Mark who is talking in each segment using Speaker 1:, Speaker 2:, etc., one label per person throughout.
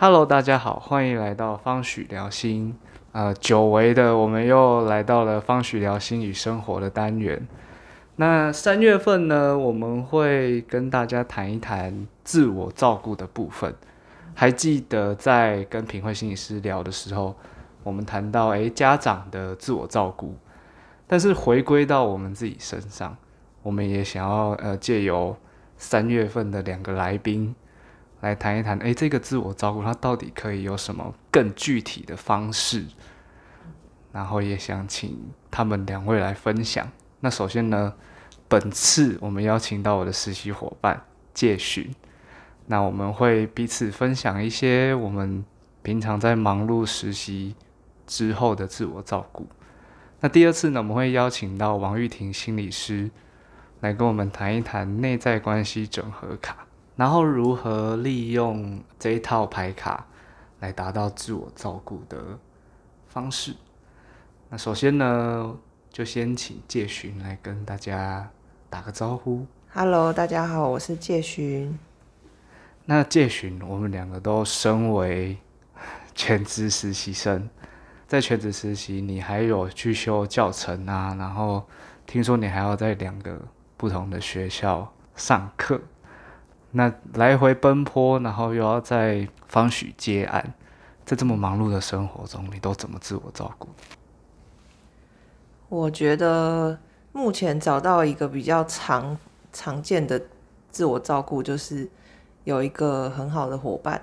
Speaker 1: Hello，大家好，欢迎来到方许聊心。呃，久违的，我们又来到了方许聊心与生活的单元。那三月份呢，我们会跟大家谈一谈自我照顾的部分。还记得在跟品慧心理师聊的时候，我们谈到诶家长的自我照顾，但是回归到我们自己身上，我们也想要呃借由三月份的两个来宾来谈一谈，诶这个自我照顾它到底可以有什么更具体的方式？然后也想请他们两位来分享。那首先呢，本次我们邀请到我的实习伙伴介寻，那我们会彼此分享一些我们平常在忙碌实习之后的自我照顾。那第二次呢，我们会邀请到王玉婷心理师来跟我们谈一谈内在关系整合卡，然后如何利用这一套牌卡来达到自我照顾的方式。那首先呢，就先请介寻来跟大家打个招呼。
Speaker 2: Hello，大家好，我是介寻。
Speaker 1: 那介寻，我们两个都身为全职实习生，在全职实习，你还有去修教程啊，然后听说你还要在两个不同的学校上课，那来回奔波，然后又要在方许接案，在这么忙碌的生活中，你都怎么自我照顾？
Speaker 2: 我觉得目前找到一个比较常常见的自我照顾，就是有一个很好的伙伴，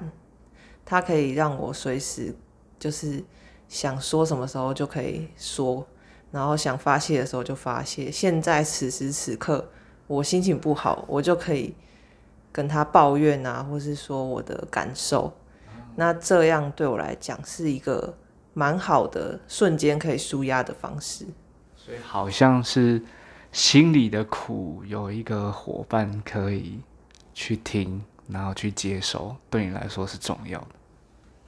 Speaker 2: 他可以让我随时就是想说什么时候就可以说，然后想发泄的时候就发泄。现在此时此刻我心情不好，我就可以跟他抱怨啊，或是说我的感受。那这样对我来讲是一个蛮好的瞬间可以舒压的方式。
Speaker 1: 所以好像是心里的苦有一个伙伴可以去听，然后去接收，对你来说是重要的。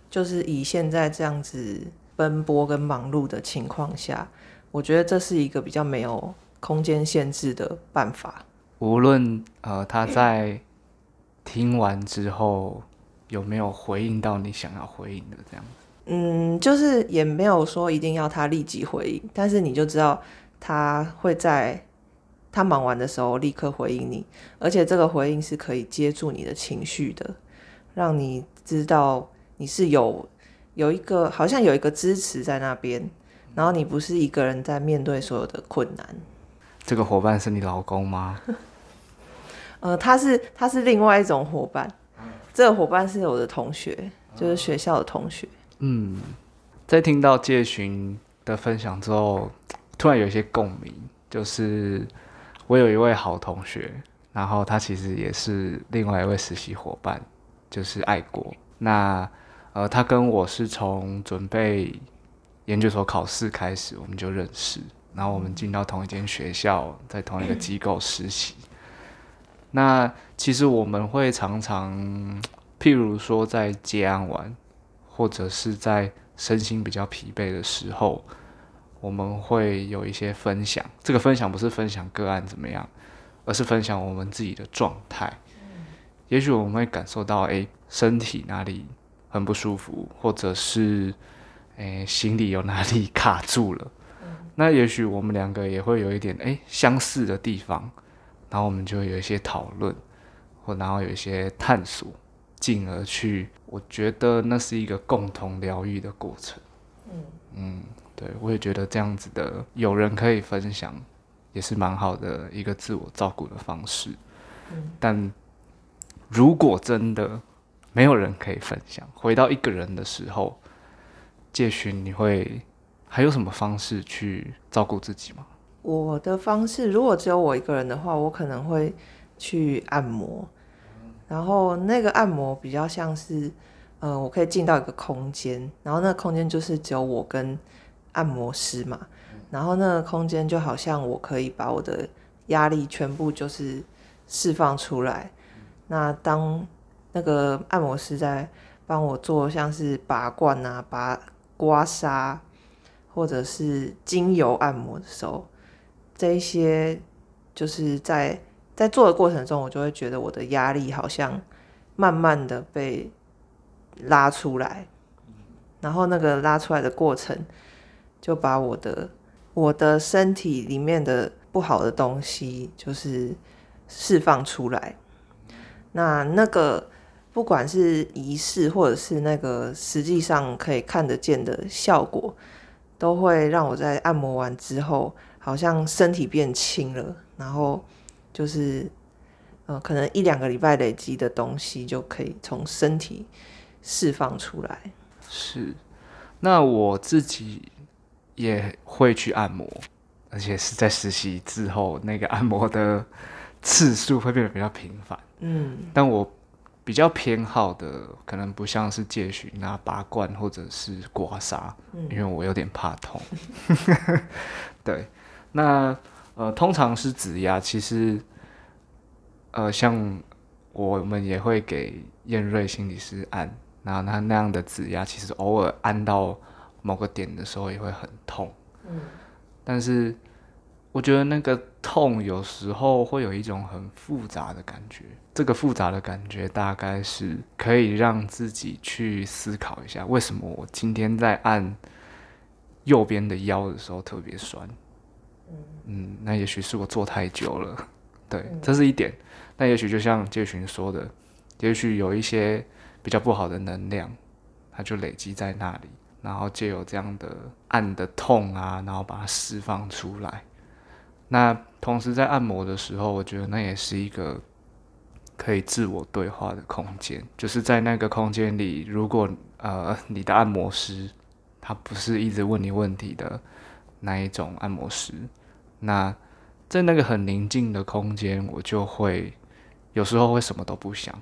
Speaker 2: 就是以现在这样子奔波跟忙碌的情况下，我觉得这是一个比较没有空间限制的办法。
Speaker 1: 无论呃他在听完之后有没有回应到你想要回应的这样子。
Speaker 2: 嗯，就是也没有说一定要他立即回应，但是你就知道他会在他忙完的时候立刻回应你，而且这个回应是可以接住你的情绪的，让你知道你是有有一个好像有一个支持在那边，然后你不是一个人在面对所有的困难。
Speaker 1: 这个伙伴是你老公吗？
Speaker 2: 呃，他是他是另外一种伙伴，这个伙伴是我的同学，就是学校的同学。
Speaker 1: 嗯，在听到介寻的分享之后，突然有一些共鸣，就是我有一位好同学，然后他其实也是另外一位实习伙伴，就是爱国。那呃，他跟我是从准备研究所考试开始，我们就认识，然后我们进到同一间学校，在同一个机构实习。那其实我们会常常，譬如说在接案完。或者是在身心比较疲惫的时候，我们会有一些分享。这个分享不是分享个案怎么样，而是分享我们自己的状态。也许我们会感受到，哎，身体哪里很不舒服，或者是，哎，心里有哪里卡住了。那也许我们两个也会有一点，哎，相似的地方，然后我们就有一些讨论，或然后有一些探索。进而去，我觉得那是一个共同疗愈的过程。嗯嗯，对我也觉得这样子的有人可以分享，也是蛮好的一个自我照顾的方式。嗯，但如果真的没有人可以分享，回到一个人的时候，介寻你会还有什么方式去照顾自己吗？
Speaker 2: 我的方式，如果只有我一个人的话，我可能会去按摩。然后那个按摩比较像是，呃，我可以进到一个空间，然后那个空间就是只有我跟按摩师嘛，然后那个空间就好像我可以把我的压力全部就是释放出来。那当那个按摩师在帮我做像是拔罐啊、拔刮痧，或者是精油按摩的时候，这一些就是在。在做的过程中，我就会觉得我的压力好像慢慢的被拉出来，然后那个拉出来的过程，就把我的我的身体里面的不好的东西，就是释放出来。那那个不管是仪式，或者是那个实际上可以看得见的效果，都会让我在按摩完之后，好像身体变轻了，然后就是。呃，可能一两个礼拜累积的东西就可以从身体释放出来。
Speaker 1: 是，那我自己也会去按摩，而且是在实习之后，那个按摩的次数会变得比较频繁。嗯，但我比较偏好的，可能不像是借询啊、拔罐或者是刮痧，因为我有点怕痛。对，那呃，通常是指压，其实。呃，像我们也会给燕瑞心理师按，然后他那样的指压，其实偶尔按到某个点的时候也会很痛。嗯，但是我觉得那个痛有时候会有一种很复杂的感觉，这个复杂的感觉大概是可以让自己去思考一下，为什么我今天在按右边的腰的时候特别酸。嗯，那也许是我做太久了。对，这是一点。那也许就像介群说的，也许有一些比较不好的能量，它就累积在那里，然后借有这样的按的痛啊，然后把它释放出来。那同时在按摩的时候，我觉得那也是一个可以自我对话的空间。就是在那个空间里，如果呃你的按摩师他不是一直问你问题的那一种按摩师，那在那个很宁静的空间，我就会。有时候会什么都不想，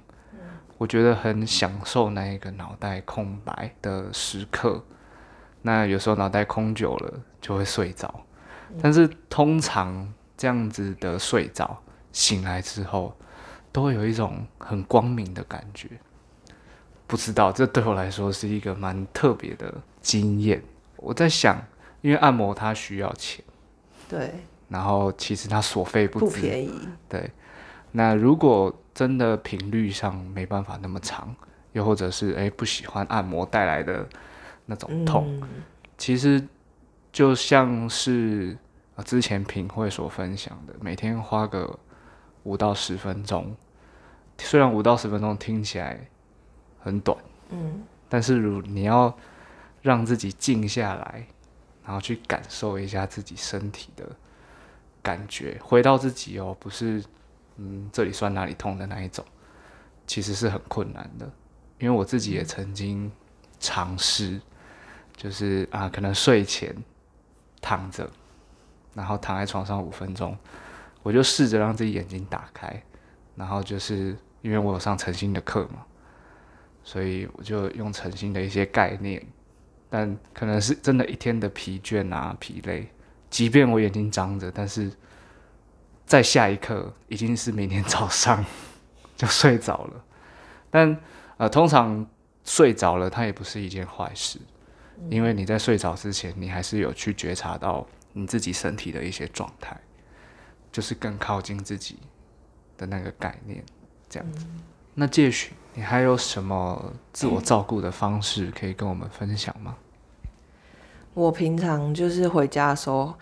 Speaker 1: 我觉得很享受那一个脑袋空白的时刻。那有时候脑袋空久了就会睡着，但是通常这样子的睡着醒来之后，都会有一种很光明的感觉。不知道这对我来说是一个蛮特别的经验。我在想，因为按摩它需要钱，
Speaker 2: 对，
Speaker 1: 然后其实它所费不
Speaker 2: 便宜，
Speaker 1: 对。那如果真的频率上没办法那么长，又或者是诶不喜欢按摩带来的那种痛，其实就像是之前品会所分享的，每天花个五到十分钟，虽然五到十分钟听起来很短，嗯，但是如你要让自己静下来，然后去感受一下自己身体的感觉，回到自己哦，不是。嗯，这里酸哪里痛的那一种，其实是很困难的，因为我自己也曾经尝试，就是啊，可能睡前躺着，然后躺在床上五分钟，我就试着让自己眼睛打开，然后就是因为我有上诚心的课嘛，所以我就用诚心的一些概念，但可能是真的一天的疲倦啊、疲累，即便我眼睛张着，但是。在下一刻已经是明天早上 就睡着了，但呃，通常睡着了，它也不是一件坏事，因为你在睡着之前，你还是有去觉察到你自己身体的一些状态，就是更靠近自己的那个概念，这样子。那介许，你还有什么自我照顾的方式可以跟我们分享吗？
Speaker 2: 我平常就是回家的时候，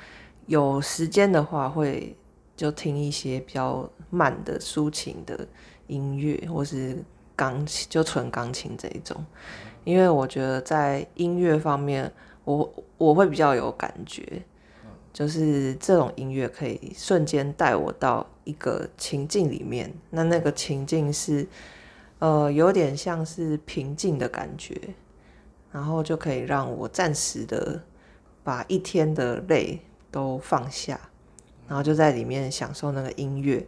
Speaker 2: 有时间的话会。就听一些比较慢的抒情的音乐，或是钢琴，就纯钢琴这一种。因为我觉得在音乐方面，我我会比较有感觉，就是这种音乐可以瞬间带我到一个情境里面。那那个情境是，呃，有点像是平静的感觉，然后就可以让我暂时的把一天的累都放下。然后就在里面享受那个音乐，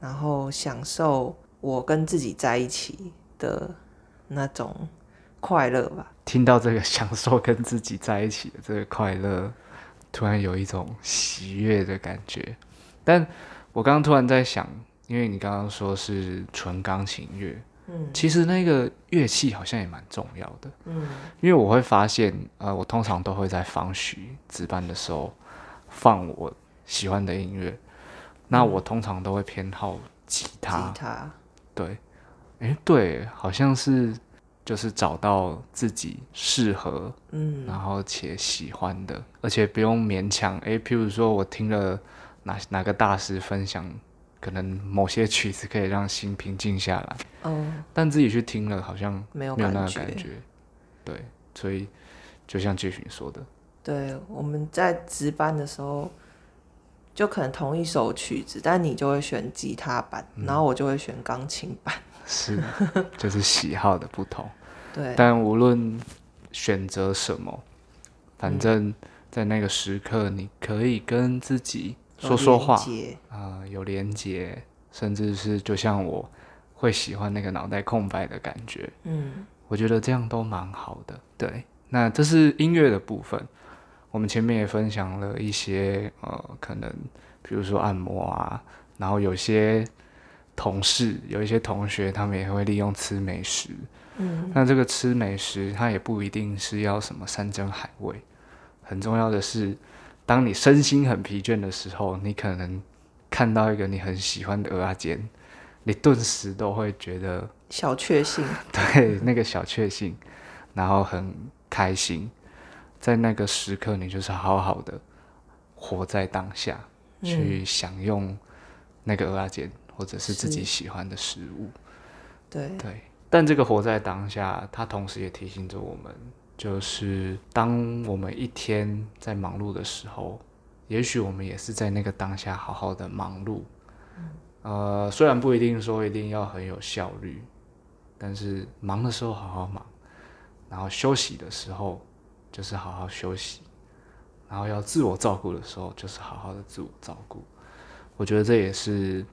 Speaker 2: 然后享受我跟自己在一起的那种快乐吧。
Speaker 1: 听到这个享受跟自己在一起的这个快乐，突然有一种喜悦的感觉。但我刚刚突然在想，因为你刚刚说是纯钢琴乐，嗯，其实那个乐器好像也蛮重要的，嗯，因为我会发现，呃，我通常都会在放学值班的时候放我。喜欢的音乐，那我通常都会偏好吉他。
Speaker 2: 吉他，
Speaker 1: 对，哎，对，好像是，就是找到自己适合，
Speaker 2: 嗯，
Speaker 1: 然后且喜欢的，而且不用勉强。诶，譬如说我听了哪哪个大师分享，可能某些曲子可以让心平静下来，
Speaker 2: 哦，
Speaker 1: 但自己去听了好像
Speaker 2: 没有
Speaker 1: 没有那。个感觉。对，所以就像杰勋说的，
Speaker 2: 对，我们在值班的时候，就可能同一首曲子，但你就会选吉他版，
Speaker 1: 嗯
Speaker 2: 然后我就会选钢琴版。
Speaker 1: 是就是喜好的不同。
Speaker 2: 对，
Speaker 1: 但无论选择什么，反
Speaker 2: 嗯
Speaker 1: 正在那个时刻，你可以跟自己说说话，啊、有连接，甚至是就像我会喜欢那个脑袋空白的感觉，
Speaker 2: 嗯，
Speaker 1: 我觉得这样都蛮好的。对，那这是音乐的部分。我们前面也分享了一些呃，可能比如说按摩啊，然后有些同事、有一些同学，他们也会利用吃美食。
Speaker 2: 嗯，
Speaker 1: 那这个吃美食，它也不一定是要什么山珍海味，很重要的是，当你身心很疲倦的时候，你可能看到一个你很喜欢的鹅啊煎，你顿时都会觉得
Speaker 2: 小确幸。
Speaker 1: 对那个小确幸，然后很开心，在那个时刻，你就是好好的活在当下，去享用那个鹅啊煎，或者是自己喜欢的食物。
Speaker 2: 对，
Speaker 1: 对，但这个活在当下，它同时也提醒着我们，就是当我们一天在忙碌的时候，也许我们也是在那个当下好好的忙碌。呃，虽然不一定说一定要很有效率，但是忙的时候好好忙，然后休息的时候就是好好休息，然后要自我照顾的时候就是好好的自我照顾。我觉得这也是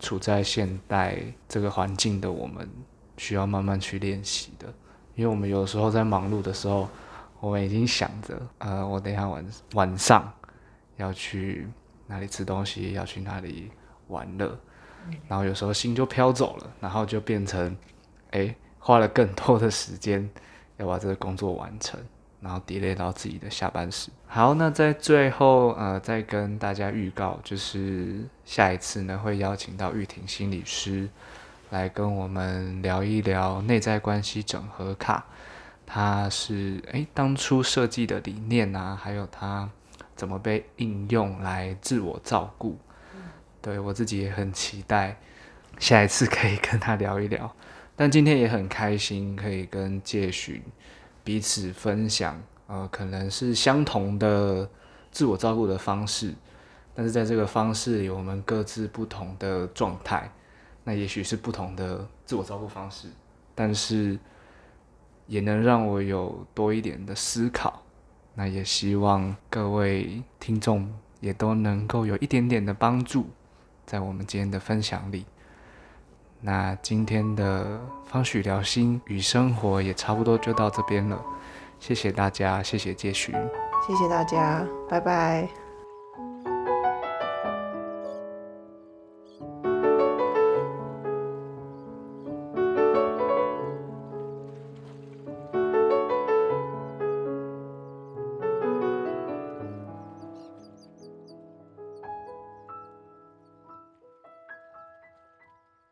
Speaker 1: 处在现代这个环境的我们需要慢慢去练习的，因为我们有时候在忙碌的时候，我们已经想着，呃，我等一下晚晚上要去哪里吃东西，要去哪里玩乐，然后有时候心就飘走了，然后就变成，哎，花了更多的时间要把这个工作完成。然后 delay 到自己的下班时。好，那在最后，呃，再跟大家预告，就是下一次呢会邀请到玉婷心理师来跟我们聊一聊内在关系整合卡。它是诶当初设计的理念啊，还有它怎么被应用来自我照顾。对我自己也很期待下一次可以跟他聊一聊。但今天也很开心，可以跟介寻彼此分享，呃，可能是相同的自我照顾的方式，但是在这个方式里，我们各自不同的状态，那也许是不同的自我照顾方式，但是也能让我有多一点的思考。那也希望各位听众也都能够有一点点的帮助，在我们今天的分享里。那今天的方许聊心与生活也差不多就到这边了，谢谢大家，谢谢介寻。
Speaker 2: 谢谢大家，拜拜。